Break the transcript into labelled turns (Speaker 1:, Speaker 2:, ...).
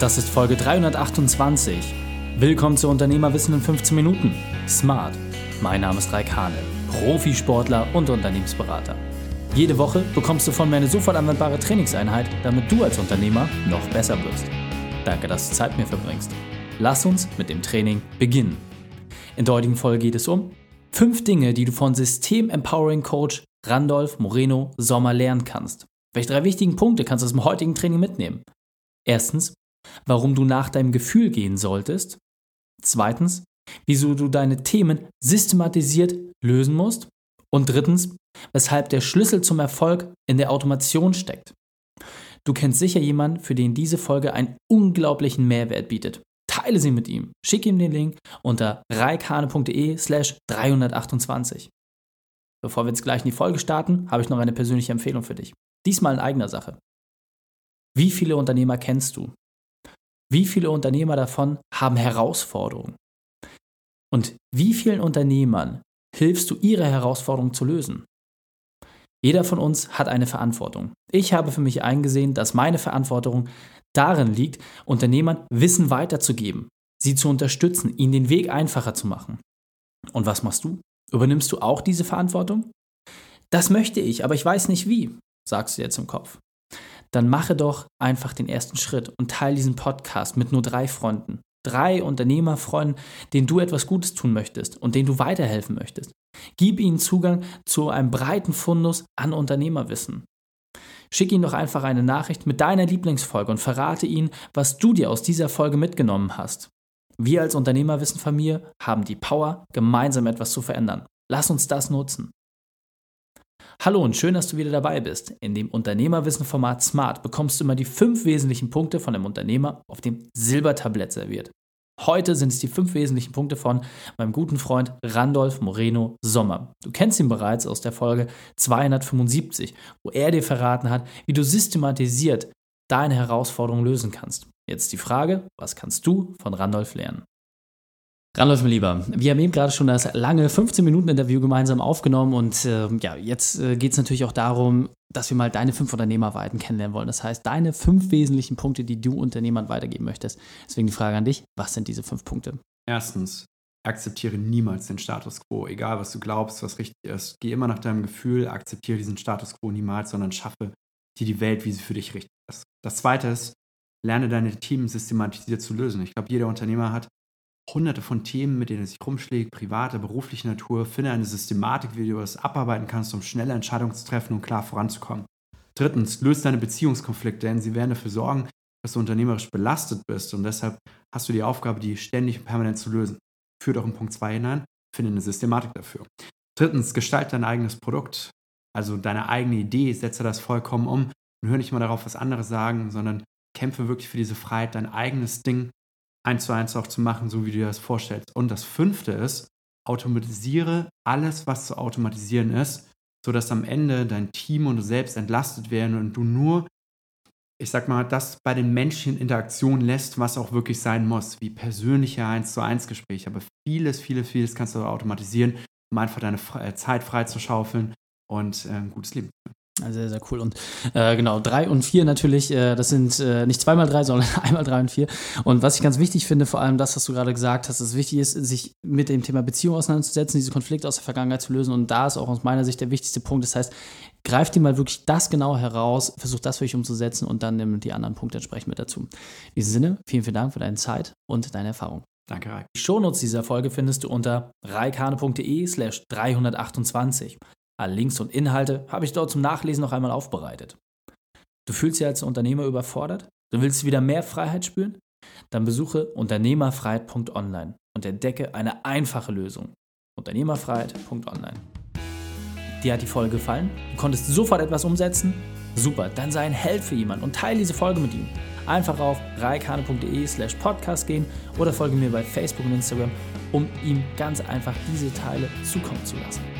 Speaker 1: Das ist Folge 328. Willkommen zu Unternehmerwissen in 15 Minuten. Smart. Mein Name ist Raik Hane, Profisportler und Unternehmensberater. Jede Woche bekommst du von mir eine sofort anwendbare Trainingseinheit, damit du als Unternehmer noch besser wirst. Danke, dass du Zeit mit mir verbringst. Lass uns mit dem Training beginnen. In der heutigen Folge geht es um fünf Dinge, die du von System Empowering Coach Randolph Moreno Sommer lernen kannst. Welche drei wichtigen Punkte kannst du aus dem heutigen Training mitnehmen? Erstens, warum du nach deinem Gefühl gehen solltest. Zweitens, wieso du deine Themen systematisiert lösen musst. Und drittens, weshalb der Schlüssel zum Erfolg in der Automation steckt. Du kennst sicher jemanden, für den diese Folge einen unglaublichen Mehrwert bietet. Teile sie mit ihm. Schick ihm den Link unter reikhane.de slash 328. Bevor wir jetzt gleich in die Folge starten, habe ich noch eine persönliche Empfehlung für dich. Diesmal in eigener Sache. Wie viele Unternehmer kennst du? Wie viele Unternehmer davon haben Herausforderungen? Und wie vielen Unternehmern hilfst du, ihre Herausforderungen zu lösen? Jeder von uns hat eine Verantwortung. Ich habe für mich eingesehen, dass meine Verantwortung darin liegt, Unternehmern Wissen weiterzugeben, sie zu unterstützen, ihnen den Weg einfacher zu machen. Und was machst du? Übernimmst du auch diese Verantwortung? Das möchte ich, aber ich weiß nicht wie, sagst du jetzt im Kopf dann mache doch einfach den ersten Schritt und teile diesen Podcast mit nur drei Freunden. Drei Unternehmerfreunden, denen du etwas Gutes tun möchtest und denen du weiterhelfen möchtest. Gib ihnen Zugang zu einem breiten Fundus an Unternehmerwissen. Schick ihnen doch einfach eine Nachricht mit deiner Lieblingsfolge und verrate ihnen, was du dir aus dieser Folge mitgenommen hast. Wir als Unternehmerwissenfamilie haben die Power, gemeinsam etwas zu verändern. Lass uns das nutzen. Hallo und schön, dass du wieder dabei bist. In dem Unternehmerwissen-Format Smart bekommst du immer die fünf wesentlichen Punkte von einem Unternehmer auf dem Silbertablett serviert. Heute sind es die fünf wesentlichen Punkte von meinem guten Freund Randolph Moreno Sommer. Du kennst ihn bereits aus der Folge 275, wo er dir verraten hat, wie du systematisiert deine Herausforderungen lösen kannst. Jetzt die Frage, was kannst du von Randolph lernen? Ranläuft, mein Lieber. Wir haben eben gerade schon das lange 15-Minuten-Interview gemeinsam aufgenommen und äh, ja, jetzt äh, geht es natürlich auch darum, dass wir mal deine fünf Unternehmerweiten kennenlernen wollen. Das heißt, deine fünf wesentlichen Punkte, die du Unternehmern weitergeben möchtest. Deswegen die Frage an dich, was sind diese fünf Punkte?
Speaker 2: Erstens, akzeptiere niemals den Status quo, egal was du glaubst, was richtig ist. Geh immer nach deinem Gefühl, akzeptiere diesen Status quo niemals, sondern schaffe dir die Welt, wie sie für dich richtig ist. Das zweite ist, lerne deine Teams systematisiert zu lösen. Ich glaube, jeder Unternehmer hat hunderte von Themen, mit denen er sich rumschlägt, privater, beruflicher Natur. Finde eine Systematik, wie du das abarbeiten kannst, um schnelle Entscheidungen zu treffen und klar voranzukommen. Drittens, löse deine Beziehungskonflikte, denn sie werden dafür sorgen, dass du unternehmerisch belastet bist und deshalb hast du die Aufgabe, die ständig und permanent zu lösen. Führt auch in Punkt 2 hinein, finde eine Systematik dafür. Drittens, gestalte dein eigenes Produkt, also deine eigene Idee, setze das vollkommen um und hör nicht mal darauf, was andere sagen, sondern kämpfe wirklich für diese Freiheit, dein eigenes Ding eins zu eins auch zu machen, so wie du dir das vorstellst. Und das fünfte ist, automatisiere alles, was zu automatisieren ist, sodass am Ende dein Team und du selbst entlastet werden und du nur, ich sag mal, das bei den Menschen in Interaktion lässt, was auch wirklich sein muss, wie persönliche 1 zu 1 Gespräche. Aber vieles, vieles, vieles kannst du automatisieren, um einfach deine äh, Zeit freizuschaufeln und äh, ein gutes Leben zu führen.
Speaker 1: Sehr, sehr cool. Und äh, genau, drei und vier natürlich, äh, das sind äh, nicht zweimal drei, sondern einmal drei und vier. Und was ich ganz wichtig finde, vor allem das, was du gerade gesagt hast, dass es wichtig ist, sich mit dem Thema Beziehung auseinanderzusetzen, diese Konflikte aus der Vergangenheit zu lösen. Und da ist auch aus meiner Sicht der wichtigste Punkt. Das heißt, greif dir mal wirklich das genau heraus, versuch das für dich umzusetzen und dann nimm die anderen Punkte entsprechend mit dazu. In diesem Sinne, vielen, vielen Dank für deine Zeit und deine Erfahrung.
Speaker 2: Danke, Raik.
Speaker 1: Die Shownotes dieser Folge findest du unter reikane.de slash 328. Alle Links und Inhalte habe ich dort zum Nachlesen noch einmal aufbereitet. Du fühlst dich als Unternehmer überfordert? Du willst wieder mehr Freiheit spüren? Dann besuche unternehmerfreiheit.online und entdecke eine einfache Lösung. Unternehmerfreiheit.online. Dir hat die Folge gefallen? Du konntest sofort etwas umsetzen? Super, dann sei ein Held für jemanden und teile diese Folge mit ihm. Einfach auf reikane.de slash podcast gehen oder folge mir bei Facebook und Instagram, um ihm ganz einfach diese Teile zukommen zu lassen.